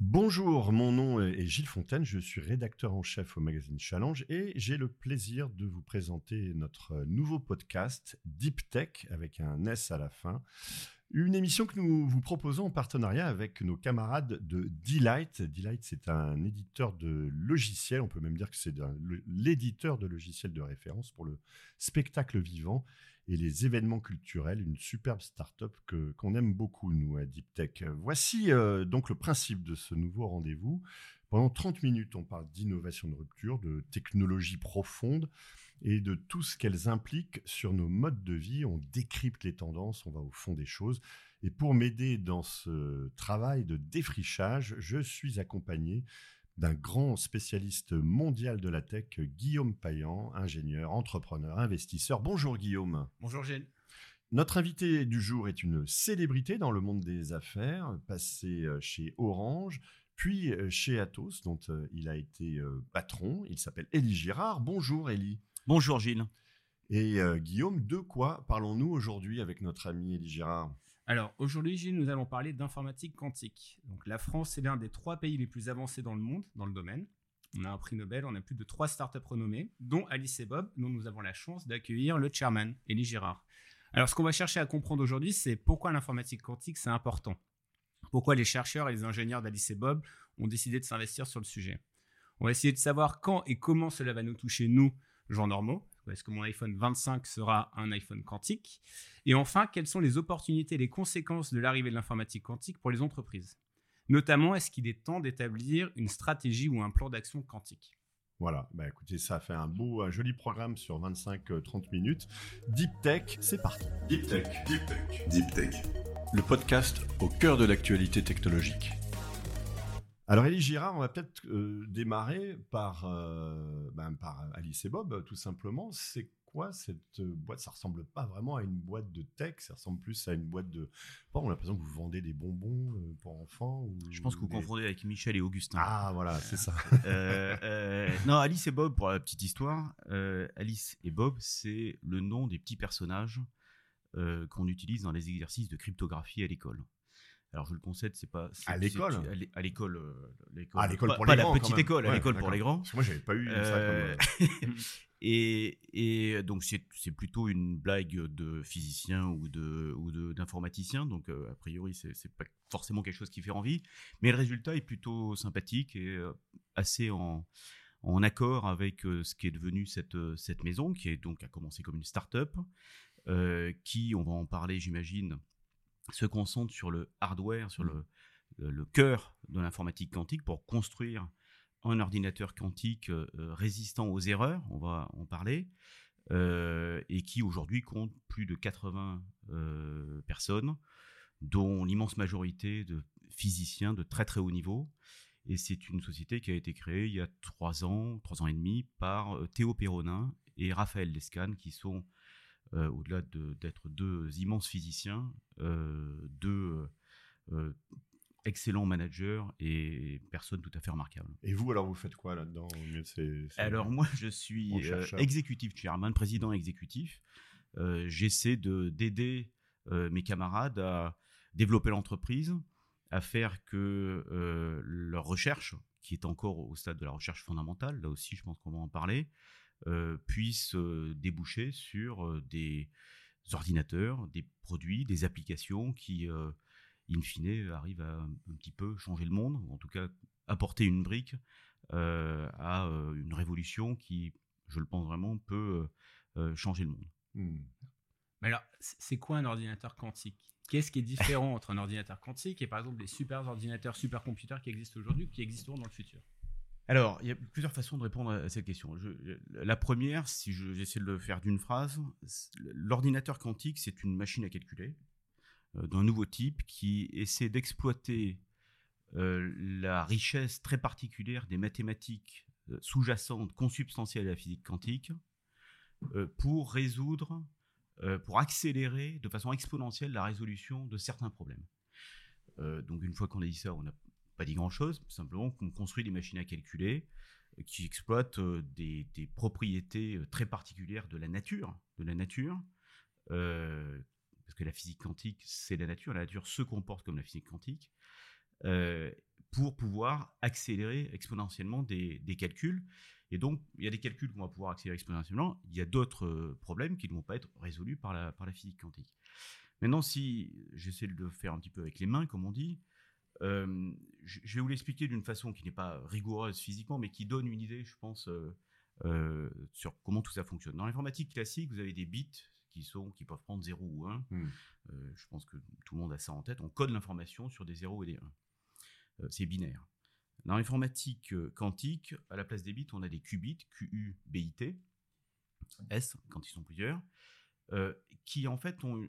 Bonjour, mon nom est Gilles Fontaine, je suis rédacteur en chef au magazine Challenge et j'ai le plaisir de vous présenter notre nouveau podcast Deep Tech avec un S à la fin. Une émission que nous vous proposons en partenariat avec nos camarades de Delight. Delight, c'est un éditeur de logiciels, on peut même dire que c'est l'éditeur de logiciels de référence pour le spectacle vivant et les événements culturels, une superbe start-up que, qu'on aime beaucoup, nous, à Deep Tech. Voici euh, donc le principe de ce nouveau rendez-vous. Pendant 30 minutes, on parle d'innovation de rupture, de technologie profonde et de tout ce qu'elles impliquent sur nos modes de vie. On décrypte les tendances, on va au fond des choses. Et pour m'aider dans ce travail de défrichage, je suis accompagné d'un grand spécialiste mondial de la tech, Guillaume Payan, ingénieur, entrepreneur, investisseur. Bonjour Guillaume. Bonjour Gilles. Notre invité du jour est une célébrité dans le monde des affaires, passé euh, chez Orange, puis euh, chez Atos, dont euh, il a été patron. Il s'appelle Élie Girard. Bonjour Élie. Bonjour Gilles. Et Guillaume, de quoi parlons-nous aujourd'hui avec notre ami Élie Girard? Alors aujourd'hui, nous allons parler d'informatique quantique. Donc la France est l'un des trois pays les plus avancés dans le monde dans le domaine. On a un prix Nobel, on a plus de trois startups renommées, dont Alice et Bob, dont nous avons la chance d'accueillir le chairman, Elie Girard. Alors ce qu'on va chercher à comprendre aujourd'hui, c'est pourquoi l'informatique quantique c'est important. Pourquoi les chercheurs et les ingénieurs d'Alice et Bob ont décidé de s'investir sur le sujet? On va essayer de savoir quand et comment cela va nous toucher, nous, gens normaux, est-ce que mon iPhone 25 sera un iPhone quantique? Et enfin, quelles sont les opportunités et les conséquences de l'arrivée de l'informatique quantique pour les entreprises? Notamment, est-ce qu'il est temps d'établir une stratégie ou un plan d'action quantique? Voilà, bah écoutez, ça fait un beau, un joli programme sur 25-30 euh, minutes. Deep Tech, c'est parti. Deep Tech, Deep Tech, Deep Tech. Le podcast au cœur de l'actualité technologique. Alors, Elie Girard, on va peut-être euh, démarrer par, euh, ben, par Alice et Bob, tout simplement. C'est quoi cette euh, boîte? Ça ressemble pas vraiment à une boîte de tech, ça ressemble plus à une boîte de. Bon, on a l'impression que vous vendez des bonbons pour enfants. Ou Je pense que vous confondez avec Michel et Augustin. Ah, voilà, c'est ça. non, Alice et Bob, pour la petite histoire, Alice et Bob, c'est le nom des petits personnages qu'on utilise dans les exercices de cryptographie à l'école. Alors je le concède, c'est pas à l'école. À l'école, euh, l'école. Ah, l'école pour les grands. Pas la petite école, à l'école pour les grands. Parce que moi j'avais pas eu ça euh, et, et, donc c'est plutôt une blague de physicien ou de ou d'informaticien. Donc euh, a priori c'est c'est pas forcément quelque chose qui fait envie, mais le résultat est plutôt sympathique et assez en en accord avec ce qui est devenu cette cette maison qui est donc a commencé comme une start-up qui on va en parler j'imagine se concentre sur le hardware, sur mmh. le, le, cœur de l'informatique quantique pour construire un ordinateur quantique euh, euh, résistant aux erreurs, on va en parler, euh, et qui aujourd'hui compte plus de 80 personnes, dont l'immense majorité de physiciens de très très haut niveau. Et c'est une société qui a été créée il y a trois ans, trois ans et demi, par Théo Perronin et Raphaël Lescan, qui sont au-delà d'être deux immenses physiciens, euh, deux euh, excellents managers et personnes tout à fait remarquables. Et vous, alors, vous faites quoi là-dedans Alors, moi, je suis exécutif chairman, président exécutif. J'essaie d'aider mes camarades à développer l'entreprise, à faire que leur recherche, qui est encore au stade de la recherche fondamentale, là aussi, je pense qu'on va en parler, euh, puissent euh, déboucher sur euh, des ordinateurs, des produits, des applications qui, in fine, arrivent à un petit peu changer le monde, ou en tout cas apporter une brique à une révolution qui, je le pense vraiment, peut changer le monde. Hmm. Mais alors, c'est quoi un ordinateur quantique? Qu'est-ce qui est différent entre un ordinateur quantique et par exemple les super ordinateurs, supercomputers qui existent aujourd'hui, qui existeront dans le futur? Alors, il y a plusieurs façons de répondre à cette question. la première, si j'essaie de le faire d'une phrase, l'ordinateur quantique, c'est une machine à calculer euh, d'un nouveau type qui essaie d'exploiter euh, la richesse très particulière des mathématiques euh, sous-jacentes, consubstantielles à la physique quantique, pour résoudre, pour accélérer de façon exponentielle la résolution de certains problèmes. donc, une fois qu'on a dit ça, on a pas dit grand-chose, simplement qu'on construit des machines à calculer euh, qui exploitent euh, des, propriétés euh, très particulières de la nature, de la nature, parce que la physique quantique, c'est la nature, la nature se comporte comme la physique quantique, pour pouvoir accélérer exponentiellement des, calculs. Et donc, il y a des calculs qu'on va pouvoir accélérer exponentiellement, il y a d'autres problèmes qui ne vont pas être résolus par la, par la physique quantique. Maintenant, si j'essaie de le faire un petit peu avec les mains, comme on dit, je vais vous l'expliquer d'une façon qui n'est pas rigoureuse physiquement, mais qui donne une idée, je pense, sur comment tout ça fonctionne. Dans l'informatique classique, vous avez des bits qui, sont, qui peuvent prendre 0 ou 1. Mmh. je pense que tout le monde a ça en tête. On code l'information sur des 0 et des 1. c'est binaire. Dans l'informatique quantique, à la place des bits, on a des qubits, QU, BIT, S, quand ils sont plusieurs, qui en fait ont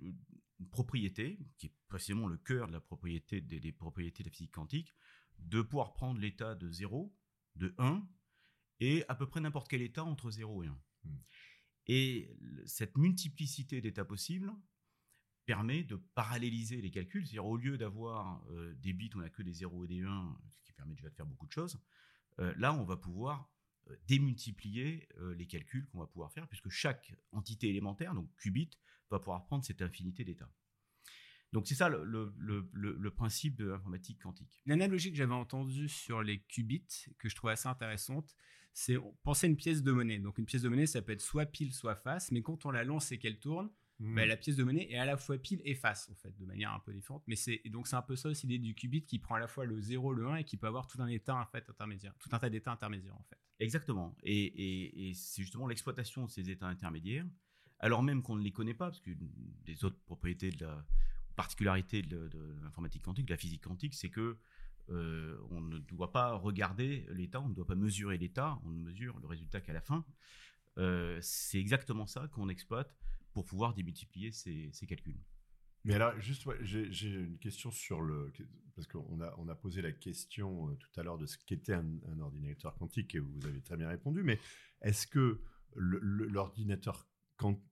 une propriété, qui est précisément le cœur de la propriété des, propriétés de la physique quantique, de pouvoir prendre l'état de 0, de 1, et à peu près n'importe quel état entre 0 et 1. Hmm. Et cette multiplicité d'états possibles permet de paralléliser les calculs, c'est-à-dire au lieu d'avoir euh, des bits où on n'a que des 0 et des 1, ce qui permet déjà de faire beaucoup de choses, euh, là on va pouvoir démultiplier les calculs qu'on va pouvoir faire, puisque chaque entité élémentaire, donc qubit, va pouvoir prendre cette infinité d'états. Donc c'est ça le, principe de l'informatique quantique. L'analogie que j'avais entendue sur les qubits, que je trouve assez intéressante, c'est penser à une pièce de monnaie. Donc une pièce de monnaie, ça peut être soit pile, soit face, mais quand on la lance et qu'elle tourne, hmm. bah, la pièce de monnaie est à la fois pile et face, en fait, de manière un peu différente. Mais c'est donc c'est un peu ça aussi l'idée du qubit qui prend à la fois le 0, le 1 et qui peut avoir tout un état en fait intermédiaire, tout un tas d'états intermédiaires en fait. Exactement. Et, et c'est justement l'exploitation de ces états intermédiaires alors même qu'on ne les connaît pas, parce que des autres propriétés de la particularité de, l'informatique quantique, de la physique quantique, c'est que euh, on ne doit pas regarder l'état, on ne doit pas mesurer l'état, on ne mesure le résultat qu'à la fin. Euh, c'est exactement ça qu'on exploite pour pouvoir démultiplier ces, calculs. Mais alors, juste, j'ai une question sur le. Parce qu'on a, on a posé la question euh, tout à l'heure de ce qu'était un, ordinateur quantique et vous avez très bien répondu, mais est-ce que l'ordinateur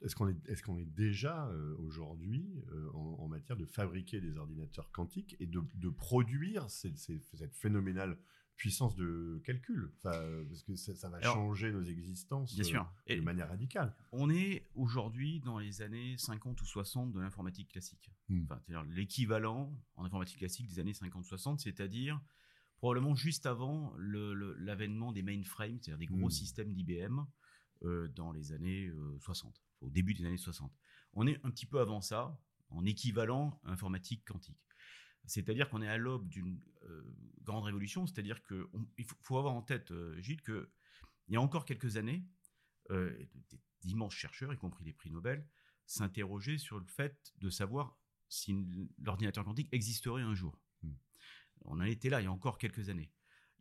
est-ce qu'on est, est, est, déjà euh, aujourd'hui euh, en, matière de fabriquer des ordinateurs quantiques et de, produire cette phénoménale puissance de calcul Parce que ça, va changer nos existences bien sûr. Euh, de manière radicale. On est aujourd'hui dans les années 50 ou 60 de l'informatique classique. Hmm. c'est-à-dire l'équivalent en informatique classique des années 50-60, c'est-à-dire probablement juste avant l'avènement des mainframes, c'est-à-dire des gros hmm. systèmes d'IBM euh, dans les années 60, euh, au début des années 60. On est un petit peu avant ça, en équivalent informatique quantique. C'est-à-dire qu'on est à l'aube d'une euh, grande révolution, c'est-à-dire qu'il faut, avoir en tête, Gilles, qu'il y a encore quelques années, d'immenses chercheurs, y compris les prix Nobel, s'interrogeaient sur le fait de savoir si l'ordinateur quantique existerait un jour. Hmm. On en était là il y a encore quelques années.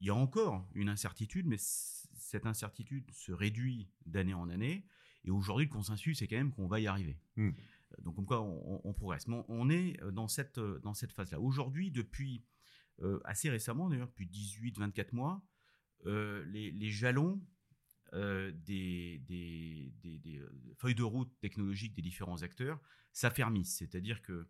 Il y a encore une incertitude, mais cette incertitude se réduit d'année en année. Et aujourd'hui, le consensus, c'est quand même qu'on va y arriver. Hmm. Euh, donc, comme quoi, on, progresse. Mais on, est euh, dans cette, euh, dans cette phase-là. Aujourd'hui, depuis assez récemment, d'ailleurs, depuis 18-24 mois, les, jalons des, des, des, feuilles de route technologiques des différents acteurs s'affermissent. C'est-à-dire que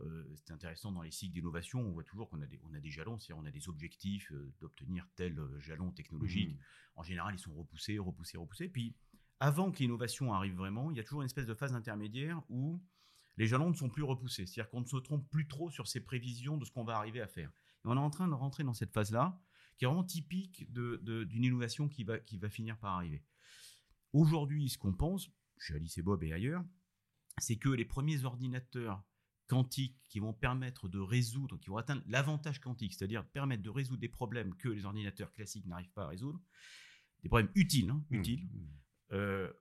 euh, c'est intéressant dans les cycles d'innovation, on voit toujours qu'on a des, on a des jalons, c'est-à-dire on a des objectifs euh, d'obtenir tel euh, jalon technologique. Mmh. En général, ils sont repoussés, repoussés, repoussés. Puis, avant que l'innovation arrive vraiment, il y a toujours une espèce de phase intermédiaire où les jalons ne sont plus repoussés. C'est-à-dire qu'on ne se trompe plus trop sur ses prévisions de ce qu'on va arriver à faire. Et on est en train de rentrer dans cette phase-là, qui est vraiment typique d'une innovation qui va, qui va finir par arriver. Aujourd'hui, ce qu'on pense, chez Alice et Bob et ailleurs, c'est que les premiers ordinateurs quantiques qui vont permettre de résoudre, qui vont atteindre l'avantage quantique, c'est-à-dire permettre de résoudre des problèmes que les ordinateurs classiques n'arrivent pas à résoudre, des problèmes utiles, hein, mmh, utiles mmh.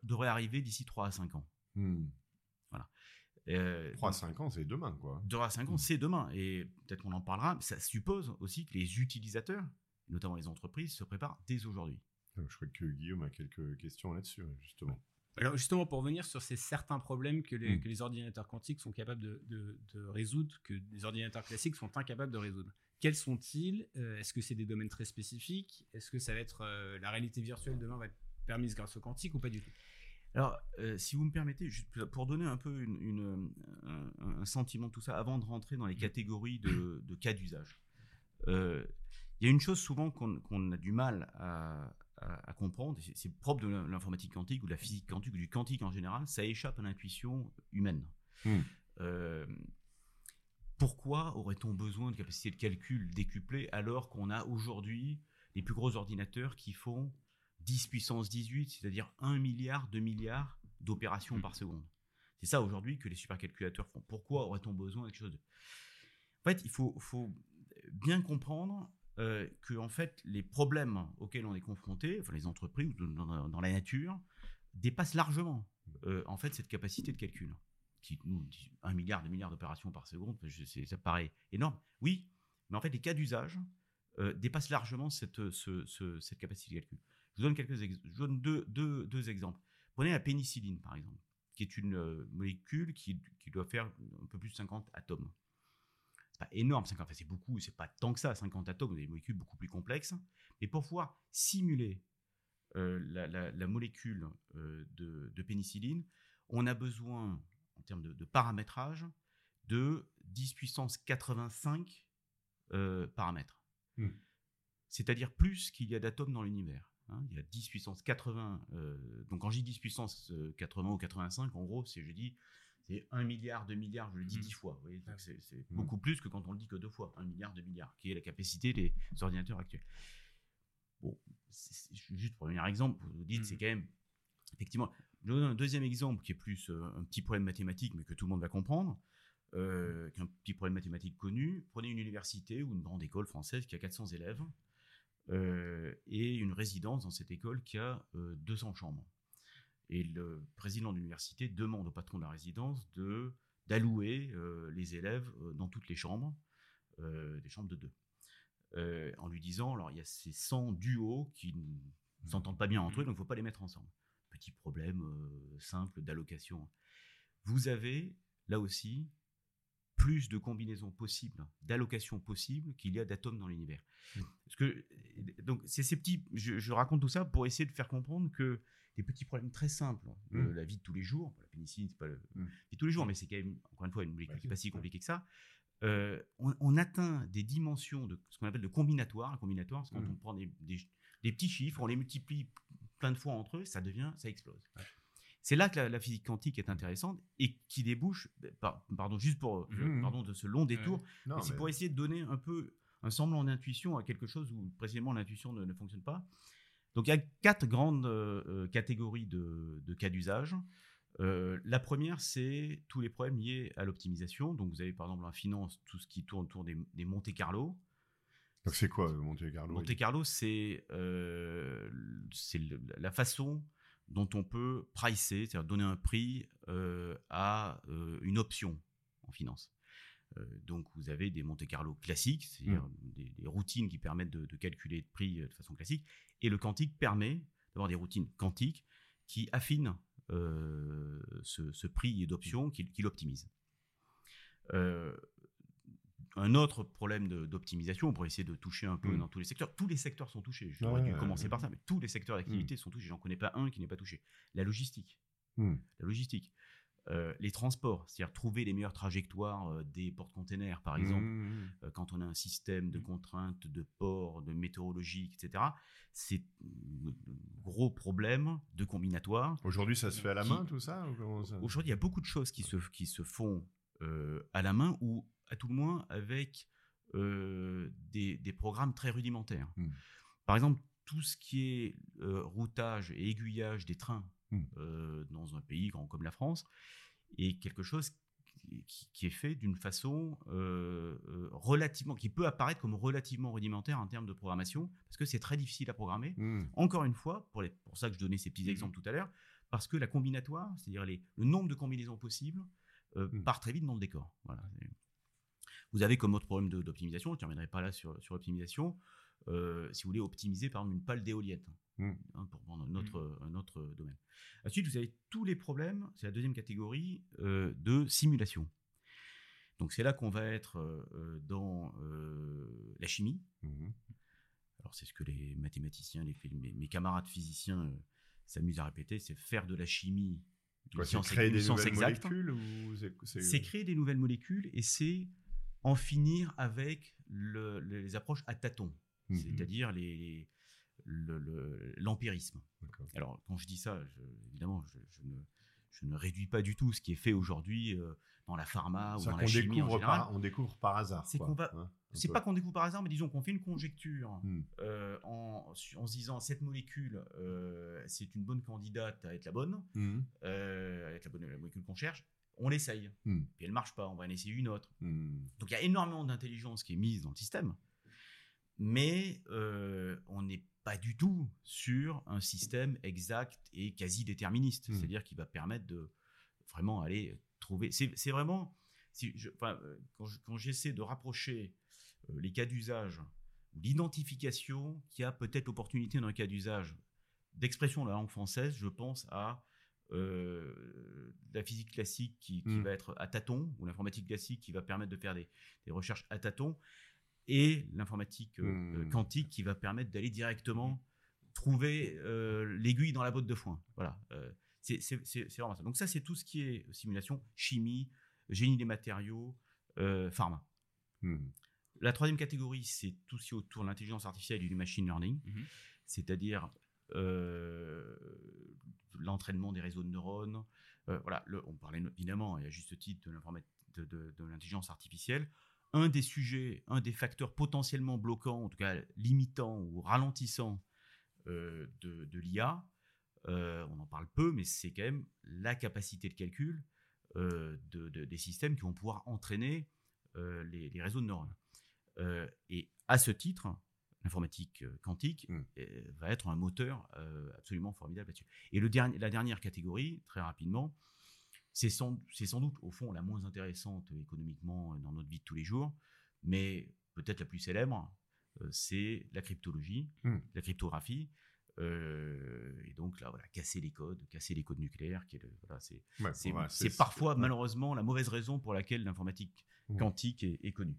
Devraient arriver d'ici 3 à 5 ans. Voilà. 3 euh, à 5 ans, c'est demain, quoi. 3 à 5 ans, c'est demain. Et peut-être qu'on en parlera, mais ça suppose aussi que les utilisateurs, notamment les entreprises, se préparent dès aujourd'hui. Je crois que Guillaume a quelques questions là-dessus, justement. Alors justement, pour revenir sur ces certains problèmes que les, hmm. ordinateurs quantiques sont capables de, résoudre, que les ordinateurs classiques sont incapables de résoudre. Quels sont-ils? Euh, Est-ce que c'est des domaines très spécifiques? Est-ce que ça va être euh, la réalité virtuelle demain va être permise grâce au quantique ou pas du tout? Alors, euh, si vous me permettez, pour donner un peu un, sentiment de tout ça, avant de rentrer dans les hmm. catégories de, cas d'usage, il y a une chose souvent qu'on a du mal à, à, comprendre, c'est propre de l'informatique quantique ou de la physique quantique ou du quantique en général, ça échappe à l'intuition humaine. Hmm. Euh, pourquoi aurait-on besoin de capacité de calcul décuplée alors qu'on a aujourd'hui les plus gros ordinateurs qui font 10 puissance 18, c'est-à-dire 1 milliard, 2 milliards d'opérations par seconde. C'est ça aujourd'hui que les supercalculateurs font. Pourquoi aurait-on besoin de quelque chose de... En fait, il faut, faut bien comprendre euh, que en fait, les problèmes auxquels on est confronté, enfin les entreprises ou dans, la nature, dépassent largement euh, en fait cette capacité de calcul. Qui nous dit 1 milliard, 2 milliards d'opérations par seconde, ça paraît énorme. Oui, mais en fait, les cas d'usage euh, dépassent largement cette, cette capacité de calcul. Je vous donne, quelques je donne deux, deux, deux, exemples. Prenez la pénicilline, par exemple, qui est une euh, molécule qui, qui, doit faire un peu plus de 50 atomes. C'est pas énorme, 50, enfin, c'est beaucoup, c'est pas tant que ça, 50 atomes, des molécules beaucoup plus complexes. Mais pour pouvoir simuler euh, la, la, molécule euh, de, de, pénicilline, on a besoin, en termes de, de paramétrage, de 10 puissance 85 paramètres. Hmm. C'est-à-dire plus qu'il y a d'atomes dans l'univers. Hein, il y a 10 puissance 80. Euh, donc quand je dis 10 puissance 80 ou 85, en gros, c'est je dis c'est 1 milliard, 2 milliards, je le dis 10 mmh. fois. c'est mmh. beaucoup plus que quand on le dit que deux fois. 1 milliard, 2 milliards, qui est la capacité des ordinateurs actuels. Bon, juste pour un premier exemple, vous dites, c'est mmh. quand même, effectivement, je donne un deuxième exemple qui est plus euh, un petit problème mathématique, mais que tout le monde va comprendre, euh, qu'un petit problème mathématique connu. Prenez une université ou une grande école française qui a 400 élèves. Euh, et une résidence dans cette école qui a 200 euh, chambres. Et le président de l'université demande au patron de la résidence de d'allouer euh, les élèves dans toutes les chambres, des chambres de deux, en lui disant alors il y a ces 100 duos qui ne s'entendent pas bien entre eux, donc il ne faut pas les mettre ensemble. Petit problème simple d'allocation. Vous avez là aussi plus de combinaisons possibles, d'allocations possibles qu'il y a d'atomes dans l'univers. Parce que, donc, c'est ces petits. Je, raconte tout ça pour essayer de faire comprendre que des petits problèmes très simples de mmh. la vie de tous les jours, la pénicilline, c'est pas le, mmh. vie de tous les jours, mais c'est quand même, encore une fois, une molécule qui n'est pas si compliquée que ça. Euh, on, atteint des dimensions de ce qu'on appelle de combinatoire. Un combinatoire, c'est quand on prend des, des, petits chiffres, on les multiplie plein de fois entre eux, ça devient, ça explose. C'est là que la, physique quantique est intéressante et qui débouche, pardon, juste pour mmh, mmh. pardon de ce long détour, c'est pour essayer de donner un peu un semblant d'intuition à quelque chose où précisément l'intuition ne, fonctionne pas. Donc il y a quatre grandes euh, euh, catégories de, cas d'usage. Euh, la première, c'est tous les problèmes liés à l'optimisation. Donc vous avez par exemple en finance tout ce qui tourne autour des, Monte Carlo. Donc c'est quoi Monte Carlo? Monte Carlo, c'est la façon dont on peut pricer, c'est-à-dire donner un prix euh, à euh, une option en finance. Euh, donc vous avez des Monte Carlo classiques, c'est-à-dire mmh. des, routines qui permettent de, calculer le prix de façon classique, et le quantique permet d'avoir des routines quantiques qui affinent ce, prix d'option, qui, qui l'optimisent un autre problème d'optimisation pour essayer de toucher un peu mm. dans tous les secteurs. Tous les secteurs sont touchés. J'aurais dû commencer par ça, mais tous les secteurs d'activité mm. sont touchés. J'en connais pas un qui n'est pas touché. La logistique. Mm. La logistique. Euh, les transports, c'est-à-dire trouver les meilleures trajectoires euh, des porte-containers, par exemple, euh, quand on a un système de contraintes de port, de météorologie, etc. C'est un gros problème de combinatoire. Aujourd'hui, ça se fait à la main, tout ça, Aujourd'hui, il y a beaucoup de choses qui se, qui se font à la main ou à tout le moins avec euh, des, programmes très rudimentaires. Hmm. Par exemple, tout ce qui est euh, routage et aiguillage des trains hmm. euh, dans un pays grand comme la France est quelque chose qui, est fait d'une façon relativement, qui peut apparaître comme relativement rudimentaire en termes de programmation, parce que c'est très difficile à programmer. Hmm. Encore une fois, pour, les, pour ça que je donnais ces petits exemples tout à l'heure, parce que la combinatoire, c'est-à-dire le nombre de combinaisons possibles, part très vite dans le décor. Voilà. Vous avez comme autre problème d'optimisation, je ne terminerai pas là sur, sur l'optimisation, euh, si vous voulez optimiser par exemple une pale d'éolienne, mmh. hein, pour prendre un autre, mmh. un autre domaine. Ensuite, vous avez tous les problèmes, c'est la deuxième catégorie, euh, de simulation. Donc c'est là qu'on va être euh, dans la chimie. Mmh. Alors c'est ce que les mathématiciens, les, mes, mes camarades physiciens s'amusent à répéter, c'est faire de la chimie science, créer des nouvelles molécules C'est créer des nouvelles molécules et c'est en finir avec les approches à tâtons, mhm. c'est-à-dire les, l'empirisme. Alors, quand je dis ça, évidemment, je, ne, je ne réduis pas du tout ce qui est fait aujourd'hui dans la pharma ou dans la chimie en général. Par, on découvre par hasard. C'est. Hein, pas qu'on découvre par hasard, mais disons qu'on fait une conjecture hmm. en, en, se disant cette molécule, c'est une bonne candidate à être la bonne, hmm. être la bonne la molécule qu'on cherche on l'essaye. Hmm. Puis elle marche pas, on va en essayer une autre. Hmm. Donc il y a énormément d'intelligence qui est mise dans le système, mais euh, on n'est pas du tout sur un système exact et quasi déterministe, hmm. c'est-à-dire qui va permettre de vraiment aller trouver. C'est vraiment, si euh, quand j'essaie de rapprocher euh, les cas d'usage ou l'identification qui a peut-être l'opportunité dans un cas d'usage d'expression de la langue française, je pense à euh, la physique classique qui, hmm. va être à tâtons, ou l'informatique classique qui va permettre de faire des, recherches à tâtons, et l'informatique euh, hmm. quantique qui va permettre d'aller directement trouver euh, l'aiguille dans la botte de foin. Voilà. c'est vraiment ça. Donc ça, c'est tout ce qui est simulation, chimie, génie des matériaux, pharma. Hmm. La troisième catégorie, c'est tout ce qui est autour de l'intelligence artificielle et du machine learning, c'est-à-dire l'entraînement des réseaux de neurones. Euh, voilà, on parlait évidemment, et à juste titre, de l'intelligence artificielle. Un des sujets, un des facteurs potentiellement bloquants, en tout cas limitants ou ralentissants euh, de, l'IA, euh, on en parle peu, mais c'est quand même la capacité de calcul des systèmes qui vont pouvoir entraîner les, réseaux de neurones. et à ce titre, l'informatique euh, quantique mmh. va être un moteur euh, absolument formidable là-dessus. Et le dernier, la dernière catégorie, très rapidement, c'est sans, sans, doute au fond la moins intéressante économiquement dans notre vie de tous les jours, mais peut-être la plus célèbre, euh, c'est la cryptologie, mmh. la cryptographie. Et donc là, voilà, casser les codes, casser les codes nucléaires, c'est parfois malheureusement la mauvaise raison pour laquelle l'informatique Mmh. quantique est, connu.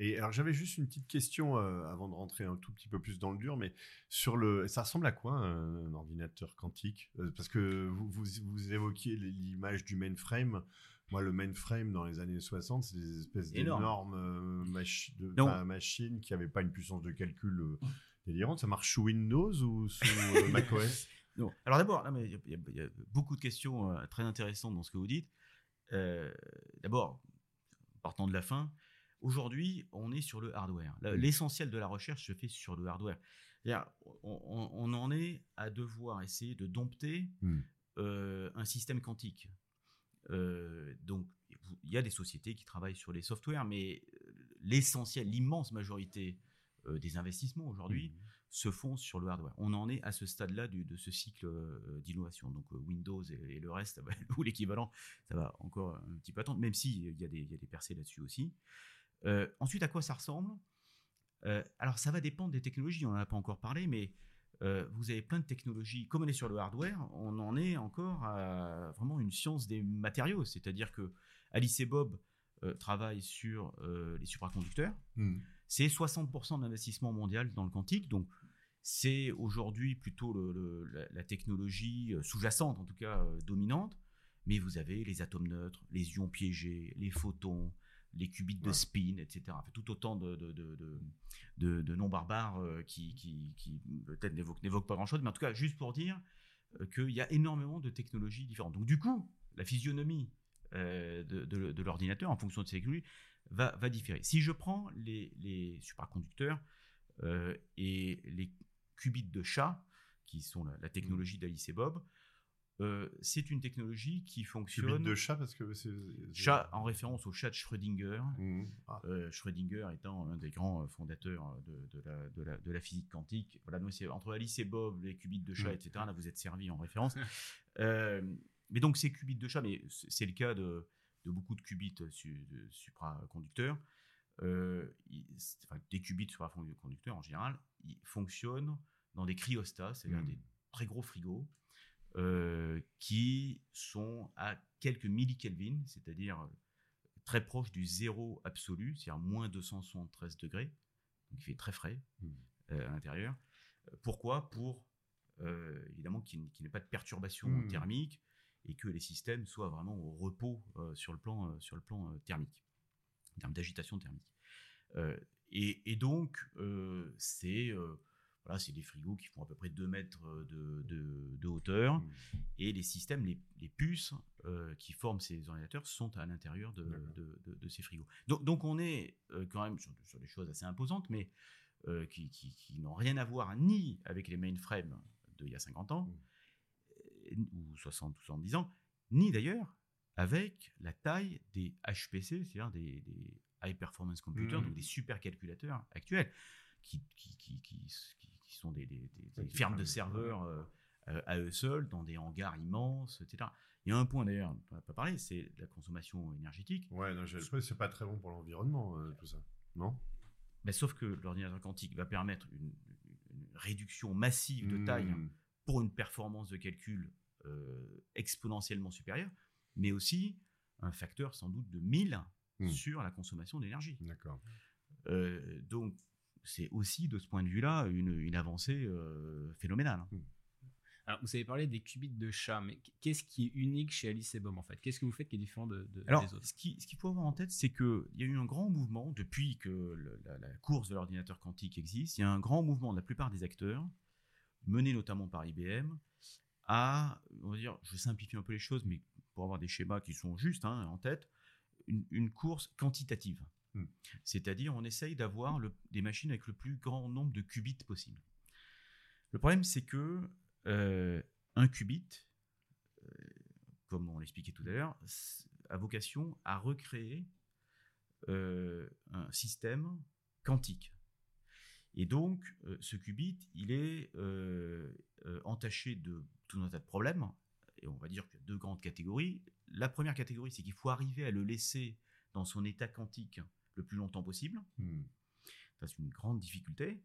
Et alors j'avais juste une petite question euh, avant de rentrer un tout petit peu plus dans le dur, mais sur le, ça ressemble à quoi un, ordinateur quantique? Euh, Parce que vous, vous, évoquiez l'image du mainframe. Moi, le mainframe dans les années 60, c'est des espèces d'énormes euh, machines qui n'avaient pas une puissance de calcul délirante. Ça marche sous Windows ou sous macOS? Non. Alors d'abord, il y, a beaucoup de questions très intéressantes dans ce que vous dites. d'abord, partant de la fin, aujourd'hui, on est sur le hardware. L'essentiel de la recherche se fait sur le hardware. On, en est à devoir essayer de dompter euh, un système quantique. Euh, donc, il y a des sociétés qui travaillent sur les softwares, mais euh, l'essentiel, l'immense majorité des investissements aujourd'hui mmh. se font sur le hardware. On en est à ce stade-là de ce cycle d'innovation. Donc Windows et, le reste, ou l'équivalent, ça va encore un petit peu attendre, même s'il y, a des, y a des percées là-dessus aussi. ensuite, à quoi ça ressemble? Alors, ça va dépendre des technologies, on n'en a pas encore parlé, mais vous avez plein de technologies. Comme on est sur le hardware, on en est encore à vraiment une science des matériaux. C'est-à-dire que Alice et Bob travaillent sur les supraconducteurs. Mmh c'est 60% d'investissement mondial dans le quantique. Donc, c'est aujourd'hui plutôt la, technologie euh, sous-jacente, en tout cas euh, dominante. Mais vous avez les atomes neutres, les ions piégés, les photons, les qubits de spin, etc. tout autant de, de, noms barbares euh, qui, qui, peut-être n'évoquent pas grand-chose, mais en tout cas, juste pour dire qu'il y a énormément de technologies différentes. Donc, du coup, la physionomie de, l'ordinateur, en fonction de ces technologies, va, va différer. Si je prends les, les supraconducteurs euh, et les qubits de chat, qui sont la, technologie d'Alice et Bob, euh, c'est une technologie qui fonctionne. Qubits de chat parce que c'est. Chat en référence au chat de Schrödinger. Mmh. Ah. Euh, Schrödinger étant l'un des grands fondateurs de, de, la, de, la, de, la, physique quantique. Voilà, nous, entre Alice et Bob, les qubits de chat, mmh. etc. Là, vous êtes servi en référence. mais donc, ces qubits de chat, mais c'est le cas de de beaucoup de qubits supraconducteurs, euh, enfin, des qubits supraconducteurs en général, ils fonctionnent dans des cryostats, c'est-à-dire hmm. des très gros frigos, euh, qui sont à quelques millikelvin, c'est-à-dire très proche du zéro absolu, c'est-à-dire moins 273 degrés, donc il fait très frais hmm. euh, à l'intérieur. Pourquoi? Pour évidemment qu'il n'y ait pas de perturbation hmm. thermique, et que les systèmes soient vraiment au repos euh, sur le plan, euh, sur le plan euh, thermique, en termes d'agitation thermique. Et, et, donc, c'est Voilà, c'est des frigos qui font à peu près 2 mètres de, de, hauteur. Mmh. Et les systèmes, les, les puces qui forment ces ordinateurs sont à l'intérieur de, de, ces frigos. Donc, donc on est quand même sur, sur, des choses assez imposantes, mais qui, qui, qui n'ont rien à voir ni avec les mainframes d'il y a 50 ans, mmh. Ou 60 ou 70 ans, ni d'ailleurs avec la taille des HPC, c'est-à-dire des, High Performance Computers, mmh. donc des supercalculateurs actuels, qui, qui, qui, qui, sont des, des, fermes de serveurs euh, à eux seuls, dans des hangars immenses, etc. Il y a un point d'ailleurs on n'a pas parlé, c'est la consommation énergétique. Ouais, non, c'est pas très bon pour l'environnement, euh, tout ça. Non? Mais Sauf que l'ordinateur quantique va permettre une, réduction massive de taille mmh. Pour une performance de calcul euh, exponentiellement supérieure mais aussi un facteur sans doute de 1000 hmm. sur la consommation d'énergie. D'accord. Euh, donc, c'est aussi de ce point de vue-là une, avancée euh, phénoménale. Hein. Hmm. Alors, vous avez parlé des qubits de chat, mais qu'est-ce qui est unique chez Alice et Bob en fait? Qu'est-ce que vous faites qui est différent de, Alors, des autres? Ce qu'il ce faut avoir en tête, c'est qu'il y a eu un grand mouvement depuis que la, la, course de l'ordinateur quantique existe. Il y a un grand mouvement de la plupart des acteurs, mené notamment par IBM, à, on va dire, je simplifie un peu les choses, mais pour avoir des schémas qui sont justes hein, en tête, une, course quantitative. Hmm. C'est-à-dire, on essaye d'avoir des machines avec le plus grand nombre de qubits possible. Le problème, c'est que euh, un qubit, euh, comme on l'expliquait tout à l'heure, a vocation à recréer euh, un système quantique. Et donc, ce qubit, il est entaché de tout un tas de problèmes, et on va dire qu'il y a deux grandes catégories. La première catégorie, c'est qu'il faut arriver à le laisser dans son état quantique le plus longtemps possible. Hmm. Ça, c'est une grande difficulté.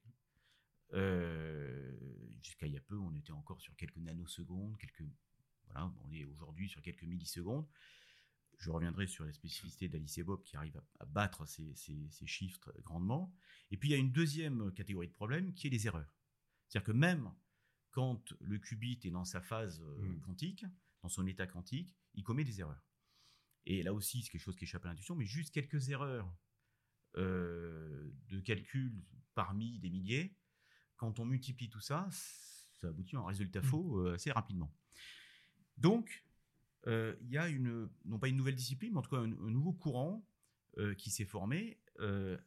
Euh, jusqu'à il y a peu, on était encore sur quelques nanosecondes, quelques, voilà, on est aujourd'hui sur quelques millisecondes. Je reviendrai sur la spécificité d'Alice et Bob qui arrive à, battre ces, ces, chiffres grandement. Et puis il y a une deuxième catégorie de problèmes qui est les erreurs. C'est-à-dire que même quand le qubit est dans sa phase euh, hmm. quantique, dans son état quantique, il commet des erreurs. Et là aussi, c'est quelque chose qui échappe à l'intuition, mais juste quelques erreurs euh, de calcul parmi des milliers, quand on multiplie tout ça, ça aboutit à un résultat hmm. faux euh, assez rapidement. Donc, il y a une, non pas une nouvelle discipline, mais en tout cas un, nouveau courant qui s'est formé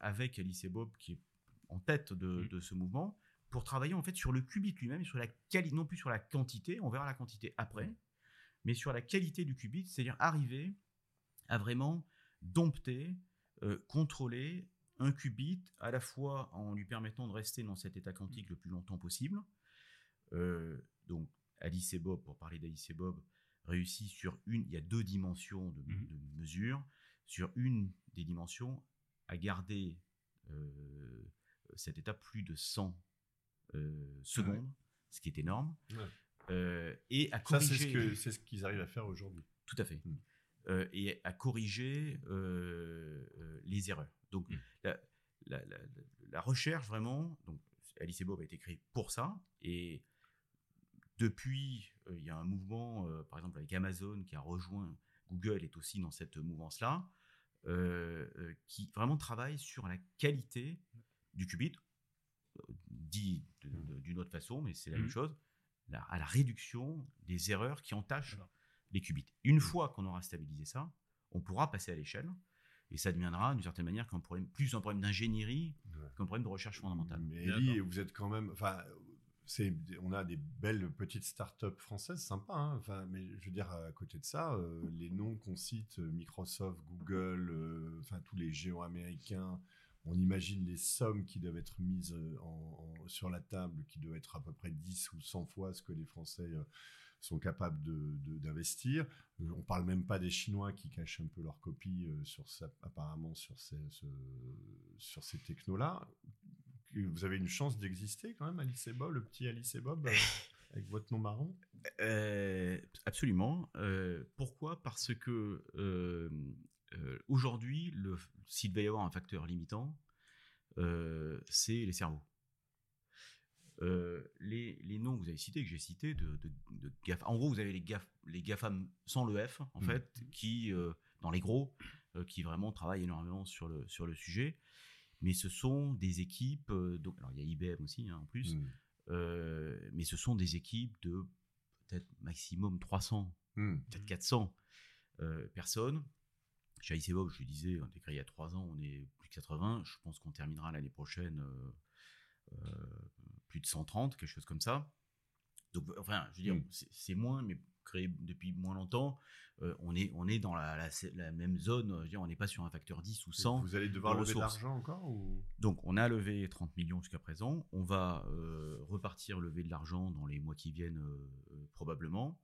avec Alice et Bob qui est en tête de, de ce mouvement, pour travailler en fait sur le qubit lui-même, sur la qualité, non plus sur la quantité, on verra la quantité après, mais sur la qualité du qubit, c'est-à-dire arriver à vraiment dompter, euh, contrôler un qubit à la fois en lui permettant de rester dans cet état quantique le plus longtemps possible. Euh, donc Alice et Bob, pour parler d'Alice et Bob, réussit sur une, il y a deux dimensions de, mmh. mesure, sur une des dimensions à garder euh, cet état plus de 100 euh, secondes, ce qui est énorme. Euh, et à corriger. c'est ce qu'ils arrivent à faire aujourd'hui. Tout à fait. Hmm. Euh, et à corriger les erreurs. Donc hmm. la, recherche vraiment, donc Alice et Bob a été créé pour ça. Et depuis, il y a un mouvement, par exemple avec Amazon qui a rejoint Google est aussi dans cette mouvance-là, qui vraiment travaille sur la qualité du qubit dit d'une autre façon, mais c'est la même mmh. chose, à la réduction des erreurs qui entachent les qubits. Une mmh. fois qu'on aura stabilisé ça, on pourra passer à l'échelle, et ça deviendra d'une certaine manière problème, plus un problème d'ingénierie qu'un problème de recherche fondamentale. Mais Elie, vous êtes quand même, enfin, on a des belles petites startups françaises sympas, hein, mais je veux dire, à côté de ça, euh, les noms qu'on cite, Microsoft, Google, euh, enfin, tous les géants américains, on imagine les sommes qui doivent être mises euh, sur la table, qui doivent être à peu près 10 ou 100 fois ce que les Français euh, sont capables d'investir. Euh, on parle même pas des Chinois qui cachent un peu leur copie apparemment sur ces, sur ces technos-là. Vous avez une chance d'exister quand même, Alice et Bob, le petit Alice et Bob, avec votre nom marron? Absolument. pourquoi? Parce que euh, aujourd'hui, s'il devait y avoir un facteur limitant, euh, c'est les cerveaux. Euh, les, noms que vous avez cités, que j'ai cités, de, de, En gros, vous avez les, GAF, les GAFAM sans le F, en mmh. fait, qui, dans les gros, qui vraiment travaillent énormément sur le, sur le sujet. Mais ce sont des équipes. donc, alors, il y a IBM aussi, hein, en plus. Hmm. mais ce sont des équipes de peut-être maximum 300, Hmm. peut-être 400 personnes. Chez ICBOB, je disais, on était créé il y a 3 ans, on est plus de 80. Je pense qu'on terminera l'année prochaine plus de 130, quelque chose comme ça. Donc, enfin, je veux dire, Mm. c'est moins, mais créé depuis moins longtemps, euh, on, est, on est dans la, la- la même zone. Je veux dire, on n'est pas sur un facteur 10 ou 100. Vous allez devoir de lever de l'argent encore ou... Donc, on a levé 30 millions jusqu'à présent. On va euh, repartir lever de l'argent dans les mois qui viennent, euh, probablement.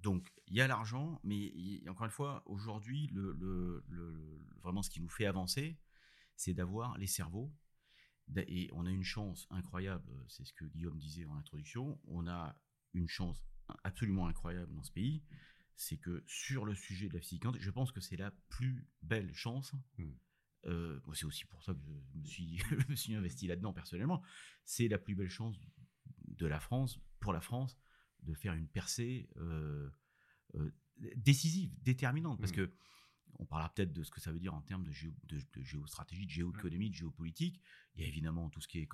Donc, il y a l'argent, mais encore une fois, aujourd'hui, le, le- le- vraiment ce qui nous fait avancer, c'est d'avoir les cerveaux. Et on a une chance incroyable, c'est ce que Guillaume disait en introduction, on a une chance absolument incroyable dans ce pays, c'est que sur le sujet de la physique quantique, je pense que c'est la plus belle chance. Hmm. Euh, bon, c'est aussi pour ça que je me suis, je me suis investi là-dedans personnellement. C'est la plus belle chance de la France, pour la France, de faire une percée euh, euh, décisive, déterminante. Parce Hmm. que on parlera peut-être de ce que ça veut dire en termes de, géo- de- de géostratégie, de géoéconomie, de géopolitique. Il y a évidemment tout ce qui est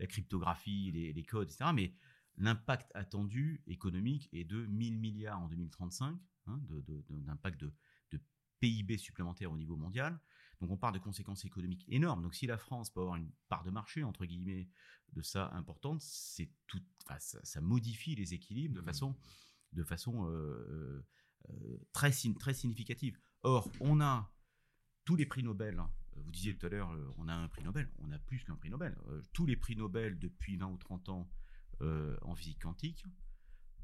la cryptographie, les, les codes, etc. Mais l'impact attendu économique est de 1000 milliards en 2035, hein, de- de- de- d'impact de, de PIB supplémentaire au niveau mondial. Donc on parle de conséquences économiques énormes. Donc si la France peut avoir une part de marché, entre guillemets, de ça importante, c'est tout, enfin, ça, ça modifie les équilibres de Mhm. façon, de façon euh, euh, très, sign- très significative. Or, on a tous les prix Nobel. hein. Vous disiez tout à l'heure, euh, on a un prix Nobel. On a plus qu'un prix Nobel. Euh, tous les prix Nobel depuis 20 ou 30 ans euh, en physique quantique,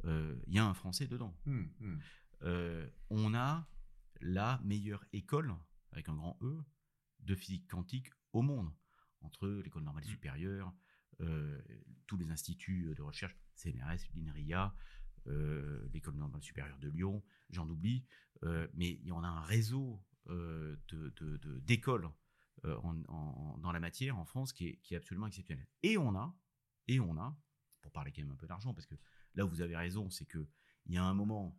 euh, il y a un Français dedans. Hmm, hmm. Euh, on a la meilleure école, avec un grand E, de physique quantique au monde, entre l'école normale Mm. supérieure, euh, tous les instituts de recherche, CNRS, l'INRIA, euh, l'école normale supérieure de Lyon, j'en oublie, euh, mais en a un réseau euh, de- de- de- d'écoles euh, en- en- dans la matière en France qui est, qui est absolument exceptionnel. Et on a, et on a, pour parler quand même un peu d'argent, parce que là où vous avez raison, c'est que il y a un moment,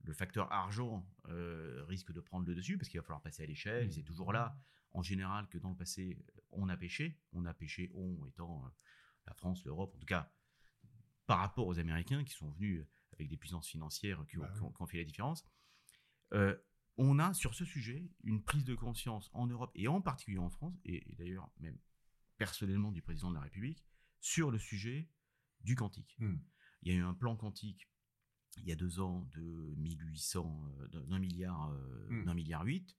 le facteur argent euh, risque de prendre le dessus parce qu'il va falloir passer à l'échelle. Mmh. C'est toujours là, en général, que dans le passé, on a pêché. On a pêché, on étant euh, la France, l'Europe, en tout cas, par rapport aux Américains qui sont venus avec des puissances financières qui ont, Bah oui. qui ont- qui ont fait la différence. Euh, on a sur ce sujet une prise de conscience en Europe et en particulier en France, et, et d'ailleurs même personnellement du président de la République, sur le sujet du quantique. Hmm. Il y a eu un plan quantique il y a deux ans de 1800, euh, d'un milliard, Hmm. d'un milliard huit,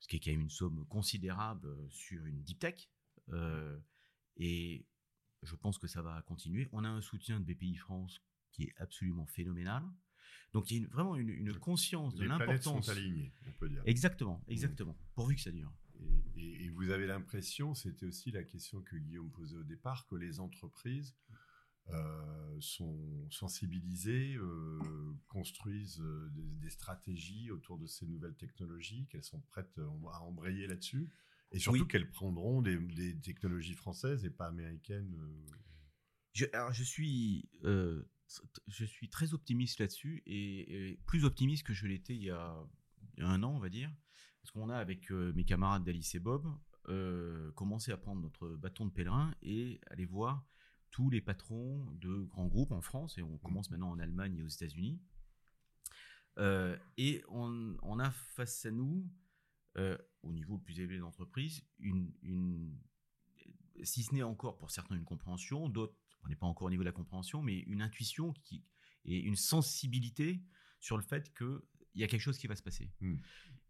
ce qui est quand même une somme considérable euh, sur une deep tech. euh, et je pense que ça va continuer. On a un soutien de BPI France qui est absolument phénoménal. Donc il y a une- vraiment une, une conscience de Les planètes sont l'importance. alignées, on peut dire. Exactement, exactement. Pourvu que ça dure. Et, et- et vous avez l'impression, c'était aussi la question que Guillaume posait au départ, que les entreprises sont sensibilisées, euh, construisent euh, des, des stratégies autour de ces nouvelles technologies, qu'elles sont prêtes euh, à embrayer là-dessus, et surtout Oui. qu'elles prendront des, des technologies françaises et pas américaines. euh. Je, alors je suis, euh, je suis très optimiste là-dessus et, et plus optimiste que je l'étais il, y a il y a un an, on va dire. Parce qu'on a, avec euh, mes camarades d'Alice et Bob, euh, commencé à prendre notre bâton de pèlerin et aller voir tous les patrons de grands groupes en France, et on commence maintenant en Allemagne et aux États-Unis. Euh, et on, on a face à nous, euh, au niveau le plus élevé de l'entreprise, une, une, si ce n'est encore pour certains une compréhension, d'autres, on n'est pas encore au niveau de la compréhension, mais une intuition qui, et une sensibilité sur le fait qu'il y a quelque chose qui va se passer. Hmm.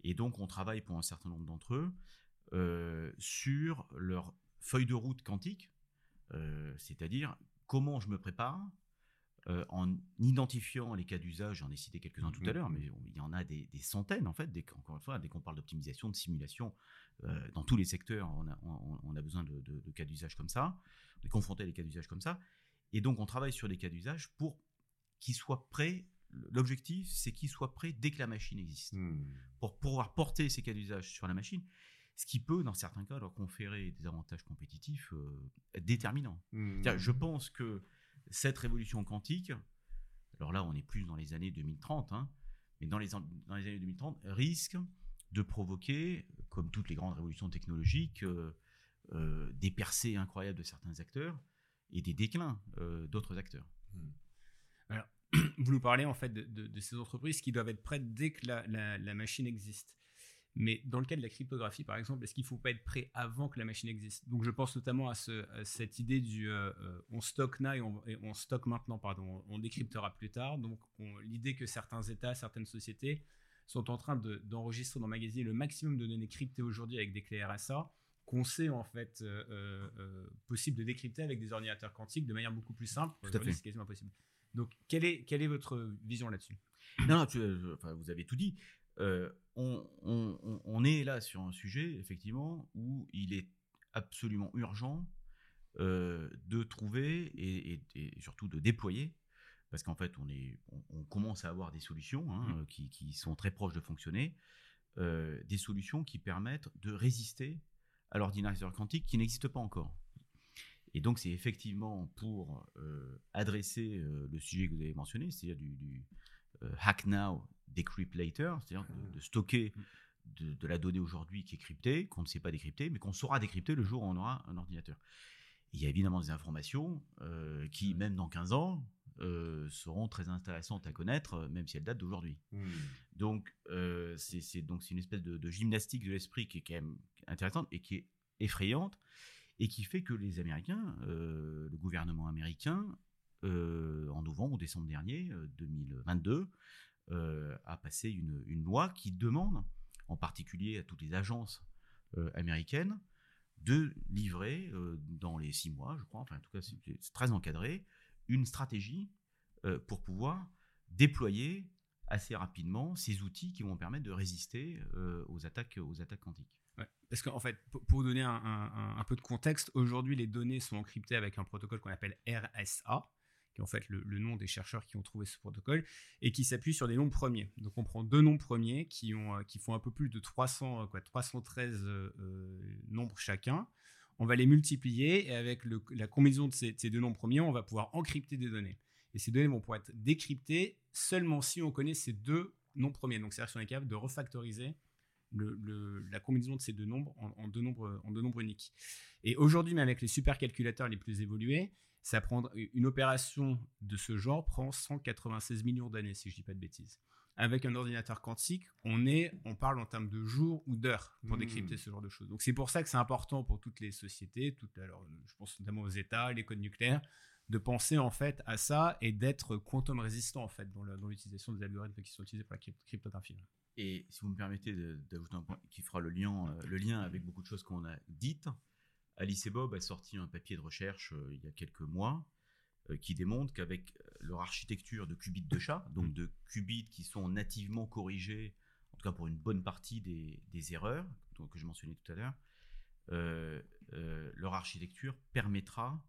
Et donc, on travaille pour un certain nombre d'entre eux euh, sur leur feuille de route quantique, c'est-à-dire comment je me prépare euh, en identifiant les cas d'usage, j'en ai cité quelques-uns tout à Mhm. l'heure, mais il y en a des, des centaines en fait, dès, encore une fois, dès qu'on parle d'optimisation, de simulation, euh, dans tous les secteurs, on a, on- on a besoin de, de- de cas d'usage comme ça, confronté à des cas d'usage comme ça, et donc on travaille sur des cas d'usage pour qu'ils soient prêts, l'objectif c'est qu'ils soient prêts dès que la machine existe Hmm. pour pouvoir porter ces cas d'usage sur la machine, ce qui peut, dans certains cas, leur conférer des avantages compétitifs euh, déterminants. Hmm. Je pense que cette révolution quantique, alors là, on est plus dans les années 2030, hein, mais dans les, an- dans les années 2030, risque de provoquer, comme toutes les grandes révolutions technologiques, des percées incroyables de certains acteurs et des déclins d'autres acteurs. Hmm. Alors, vous nous parlez en fait de, ces entreprises qui doivent être prêtes dès que la machine existe. Mais dans le cas de la cryptographie, par exemple, est-ce qu'il ne faut pas être prêt avant que la machine existe? Donc, je pense notamment à, cette idée du euh, euh, on stocke now et on, stocke maintenant, pardon, on, décryptera plus tard. Donc, l'idée que certains États, certaines sociétés sont en train d'enregistrer, dans d'emmagasiner le maximum de données cryptées aujourd'hui avec des clés RSA qu'on sait en fait euh, possible de décrypter avec des ordinateurs quantiques de manière beaucoup plus simple. C'est quasiment impossible. Donc, quelle est, quelle est votre vision là-dessus? Non, vous avez tout dit. Euh, on, est là sur un sujet, effectivement, où il est absolument urgent euh, de trouver et, surtout de déployer, parce qu'en fait, on, est, on, commence à avoir des solutions hein, mmh. qui, sont très proches de fonctionner, euh, des solutions qui permettent de résister à l'ordinateur quantique qui n'existe pas encore. Et donc, c'est effectivement pour adresser le sujet que vous avez mentionné, c'est-à-dire du hack now decrypt later, c'est-à-dire de, stocker mm. de, la donnée aujourd'hui qui est cryptée, qu'on ne sait pas décrypter, mais qu'on saura décrypter le jour où on aura un ordinateur. il y a évidemment des informations euh, qui, même dans 15 ans, euh, seront très intéressantes à connaître, euh, même si elles datent d'aujourd'hui. Mm. Donc, c'est donc une espèce de, gymnastique de l'esprit qui est quand même intéressante et qui est effrayante, et qui fait que les Américains, le gouvernement américain, en novembre ou décembre dernier, 2022, euh, a passé une, loi qui demande, en particulier à toutes les agences euh, américaines, de livrer euh, dans les six mois, je crois, enfin en tout cas c'est très encadré, une stratégie pour pouvoir déployer assez rapidement ces outils qui vont permettre de résister aux attaques aux attaques quantiques. Parce qu'en fait, pour, donner un, peu de contexte, aujourd'hui les données sont encryptées avec un protocole qu'on appelle RSA, en fait le, nom des chercheurs qui ont trouvé ce protocole, et qui s'appuie sur des nombres premiers. Donc on prend deux nombres premiers qui, euh, font un peu plus de 300, euh, quoi, 313 euh, nombres chacun. On va les multiplier, et avec la combinaison de ces, deux nombres premiers, on va pouvoir encrypter des données. Et ces données vont pouvoir être décryptées seulement si on connaît ces deux nombres premiers. Donc c'est-à-dire si on est capable de refactoriser la combinaison de ces deux nombres en, deux nombres en deux nombres uniques. Et aujourd'hui, même avec les supercalculateurs les plus évolués, ça prend, une opération de ce genre prend 196 millions d'années, si je ne dis pas de bêtises. Avec un ordinateur quantique, on, est, on parle en termes de jours ou d'heures pour mmh. décrypter ce genre de choses. Donc c'est pour ça que c'est important pour toutes les sociétés, toutes, alors, je pense notamment aux États, les codes nucléaires, de penser en fait à ça et d'être quantum résistant en fait dans l'utilisation des algorithmes qui sont utilisés pour la cryptographie. Et si vous me permettez d'ajouter un point qui fera le lien, euh, le lien avec beaucoup de choses qu'on a dites, Alice et Bob a sorti un papier de recherche euh, il y a quelques mois euh, qui démontre qu'avec euh, leur architecture de qubits de chat, donc mm. de qubits qui sont nativement corrigés, en tout cas pour une bonne partie des, erreurs que je mentionnais tout à l'heure, leur architecture permettra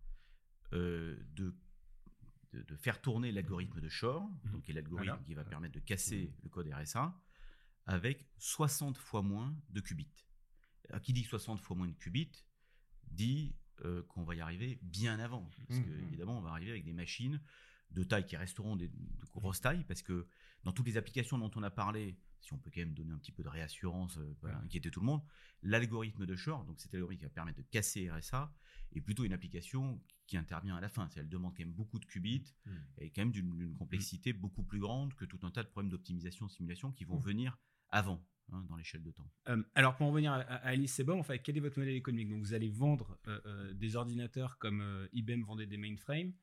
de, de, faire tourner l'algorithme de Shor, mm. donc qui est l'algorithme qui va permettre de casser mm. le code RSA, avec 60 fois moins de qubits. qui dit 60 fois moins de qubits dit euh, qu'on va y arriver bien avant. Parce mmh, mmh. évidemment, on va arriver avec des machines de taille qui resteront des, de grosse taille, parce que dans toutes les applications dont on a parlé, si on peut quand même donner un petit peu de réassurance, euh, pas inquiéter tout le monde, l'algorithme de Shor, donc cet algorithme qui va permettre de casser RSA, est plutôt une application qui intervient à la fin. Elle demande quand même beaucoup de qubits mmh. et quand même d'une complexité beaucoup plus grande que tout un tas de problèmes d'optimisation, simulation qui vont venir avant. Hein, dans l'échelle de temps. Euh, alors pour en revenir à, Alice Sebum, en fait, quel est votre modèle économique? Donc vous allez vendre euh, euh, des ordinateurs comme IBM vendait des mainframes.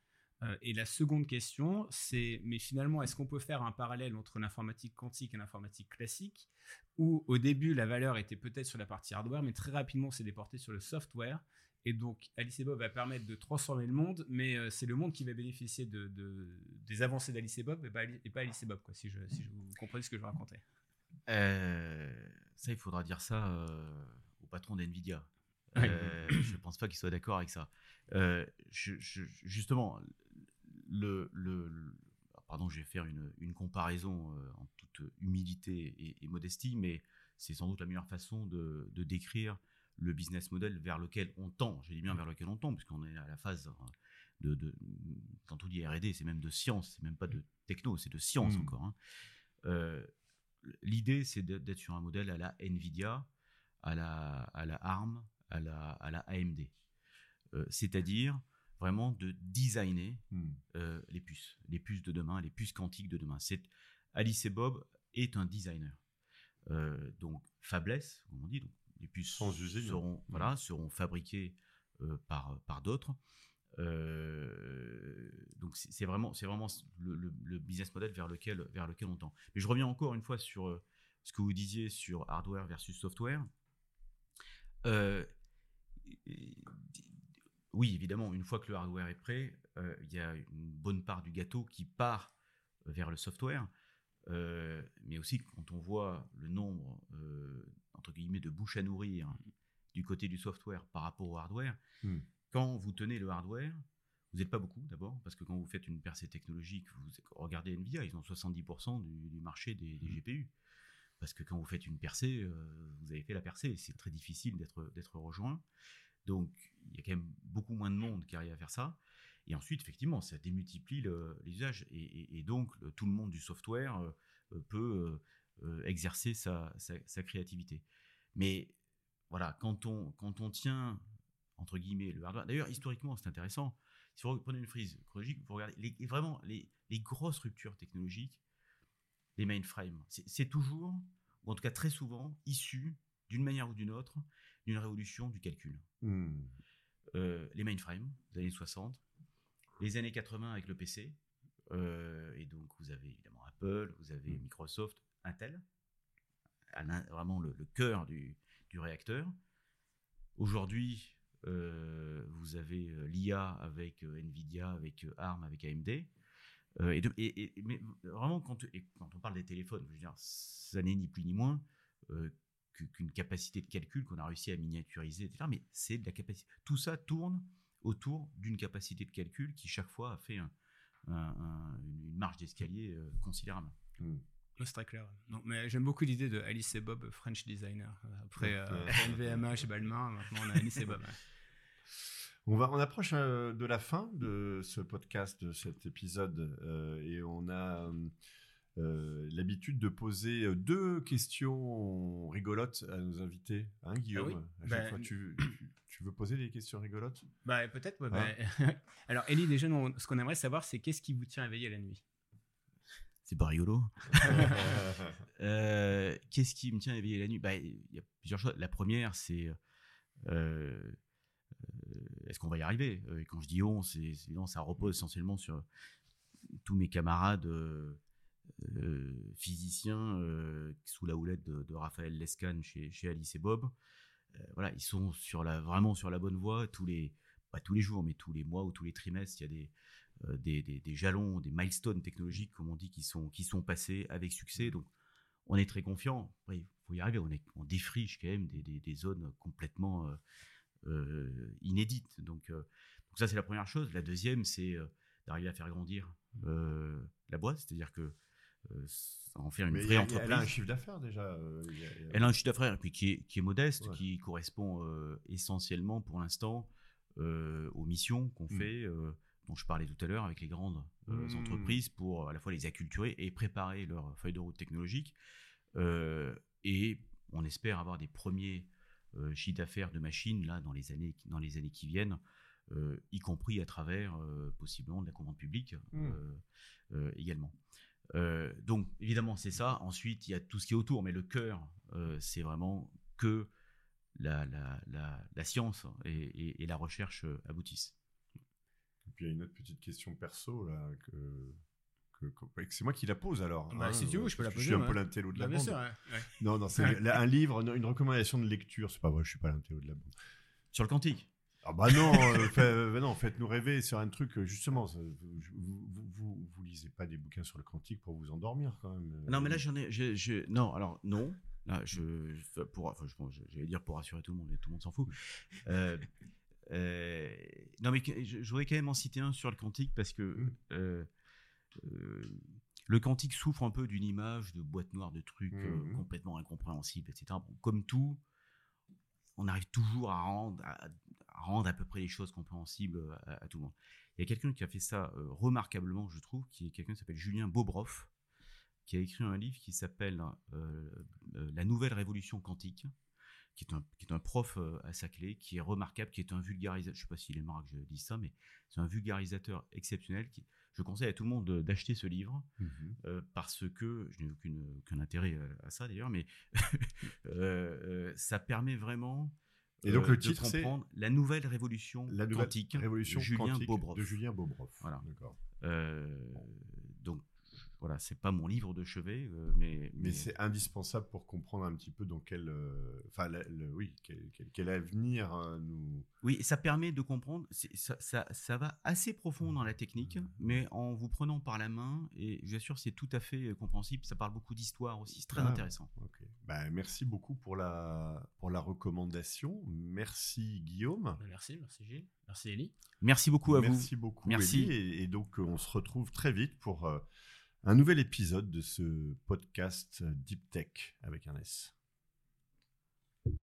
et la seconde question, c'est mais finalement, est-ce qu'on peut faire un parallèle entre l'informatique quantique et l'informatique classique, où au début la valeur était peut-être sur la partie hardware, mais très rapidement c'est déporté sur le software. Et donc, Alice Bob va permettre de transformer le monde, mais c'est le monde qui va bénéficier de, des avancées d'Alice Bob et pas, et pas Alice Bob, si, si je vous comprenez ce que je racontais. Euh, ça, il faudra dire ça euh, au patron d'NVIDIA. Euh, je ne pense pas qu'il soit d'accord avec ça. justement, le, le, pardon, je vais faire une, une comparaison en toute humilité et, modestie, mais c'est sans doute la meilleure façon de, de, décrire le business model vers lequel on tend. Je dis bien vers lequel on tend, puisqu'on est à la phase de, de quand on dit R&D, c'est même de science, c'est même pas de techno, c'est de science mmh. encore. Hein l'idée, c'est d'être sur un modèle à la Nvidia, à la, à la ARM, à la, à la AMD. Euh, c'est-à-dire vraiment de designer hmm. euh, les puces, les puces de demain, les puces quantiques de demain. C'est Alice et Bob est un designer. Euh, donc fabless, comme on dit, donc les puces seront, hmm. voilà, seront fabriquées par, par d'autres. Donc c'est vraiment, vraiment le, business model vers lequel, vers lequel on tend. Mais je reviens encore une fois sur ce que vous disiez sur hardware versus software. Euh, oui, évidemment, une fois que le hardware est prêt, euh, il y a une bonne part du gâteau qui part vers le software. Euh, mais aussi, quand on voit le nombre, entre guillemets, de bouches à nourrir du côté du software par rapport au hardware, hmm. Quand vous tenez le hardware, vous n'êtes pas beaucoup d'abord, parce que quand vous faites une percée technologique, vous regardez Nvidia, ils ont 70% du, marché des, des, hmm. GPU. Parce que quand vous faites une percée, euh, vous avez fait la percée. C'est très difficile d'être rejoint. Donc, il y a quand même beaucoup moins de monde qui arrive à faire ça. Et ensuite, effectivement, ça démultiplie les usages. Et, donc, tout le monde du software euh, peut euh, exercer sa, créativité. Mais voilà, quand on, quand on tient, entre guillemets, le hardware. D'ailleurs, historiquement, c'est intéressant. Si vous prenez une frise chronologique, vous regardez vraiment les, les grosses ruptures technologiques les mainframes. C'est toujours, ou en tout cas très souvent, issu d'une manière ou d'une autre, d'une révolution du calcul. Hmm. Euh, les mainframes, les années 60, les années 80 avec le PC, euh, et donc vous avez évidemment Apple, vous avez hmm. Microsoft, Intel, vraiment le, cœur du, réacteur. Aujourd'hui, vous avez l'IA avec Nvidia, avec ARM, avec AMD. Euh, et, mais vraiment, quand, on parle des téléphones, ça n'est ni plus ni moins euh, qu'une capacité de calcul qu'on a réussi à miniaturiser, etc. Mais c'est de la capacité. Tout ça tourne autour d'une capacité de calcul qui chaque fois a fait une marge d'escalier euh, considérable. Mmh. C'est très clair. Non, mais j'aime beaucoup l'idée de Alice et Bob, French designer. Après, après LVMH, Balmain, maintenant on a Alice et Bob. On, va, on approche euh, de la fin de ce podcast, de cet épisode, euh, et on a euh, l'habitude de poser deux questions rigolotes à nos invités. Hein, Guillaume? ah ben, tu, veux poser des questions rigolotes? Bah, Peut-être. Hein? Alors, Ellie, déjà, ce qu'on aimerait savoir, c'est qu'est-ce qui vous tient éveillé la nuit? C'est pas rigolo. Qu'est-ce qui me tient éveillé la nuit? Bah, Il y a plusieurs choses. La première, c'est euh, est-ce qu'on va y arriver? Euh, Et quand je dis on, c'est ça repose essentiellement sur tous mes camarades euh, physiciens sous la houlette de, Raphaël Lescan chez, Alice et Bob. voilà, ils sont sur la, vraiment sur la bonne voie tous les, pas tous les jours, mais tous les mois ou tous les trimestres. Il y a des, des, jalons, des milestones technologiques, comme on dit, qui sont, qui sont passés avec succès. Donc, on est très confiant. il faut y arriver. On, est, on défriche quand même des, zones complètement euh. Donc, euh, donc ça, c'est la première chose. La deuxième, c'est euh, d'arriver à faire grandir la boîte, c'est-à-dire que en faire une vraie entreprise. Elle a un chiffre d'affaires déjà. Elle a un chiffre d'affaires qui est, qui est modeste, qui correspond essentiellement pour l'instant aux missions qu'on mmh. fait, dont je parlais tout à l'heure avec les grandes mmh. entreprises pour à la fois les acculturer et préparer leur feuille de route technologique. et on espère avoir des premiers euh, chiffre d'affaires de machines là dans les années dans les années qui viennent, euh, y compris à travers euh, possiblement de la commande publique mmh. également. donc évidemment c'est ça. Ensuite il y a tout ce qui est autour, mais le cœur c'est vraiment que la, la, la, science et, et, la recherche aboutissent. Puis il y a une autre petite question perso là que c'est moi qui la pose alors. Bah, si tu veux, je peux la poser. Je suis un peu l'intello de la bah, bande. Sûr, Non, non, c'est un livre, une recommandation de lecture. C'est pas vrai, je suis pas l'intello de la bande. Sur le quantique. Ah bah non, euh, euh, non, faites-nous rêver sur un truc euh, justement. vous, vous, vous, lisez pas des bouquins sur le quantique pour vous endormir quand même. Non, mais là j'en ai, je, non, alors non. Là, je, pour, enfin, je, j'allais dire pour rassurer tout le monde, mais tout le monde s'en fout. Non, mais je, voudrais quand même en citer un sur le quantique parce que. Mmh. Euh, le quantique souffre un peu d'une image de boîte noire de trucs euh, mmh complètement incompréhensibles, etc. comme tout, on arrive toujours à rendre à, rendre à peu près les choses compréhensibles à, tout le monde. Il y a quelqu'un qui a fait ça euh, remarquablement, je trouve, qui est quelqu'un qui s'appelle Julien Bobroff, qui a écrit un livre qui s'appelle La nouvelle révolution quantique qui est un, qui est un prof à sa clé, qui est remarquable, qui est un vulgarisateur. Je ne sais pas s'il est marre que je dise ça, mais c'est un vulgarisateur exceptionnel. Qui, je conseille à tout le monde d'acheter ce livre mmh parce que je n'ai aucun intérêt à, ça d'ailleurs, mais ça permet vraiment et donc le titre c'est la nouvelle révolution la nouvelle quantique révolution Julien Bobrov. de Julien Bobrov. Voilà. Voilà, c'est pas mon livre de chevet, euh, mais mais, c'est indispensable pour comprendre un petit peu dans quel, euh, enfin, oui, quel, avenir euh, nous. Oui, ça permet de comprendre. Ça, ça, ça, va assez profond dans la technique, mmh. mais en vous prenant par la main, et je vous assure, c'est tout à fait compréhensible. Ça parle beaucoup d'histoire aussi, c'est très ah, intéressant. Ben, merci beaucoup pour la pour la recommandation. Merci Guillaume. Ben, merci, merci Gilles, merci Elie. Merci beaucoup à vous. Merci beaucoup. Merci. et, donc on se retrouve très vite pour un nouvel épisode de ce podcast Deep Tech avec un S.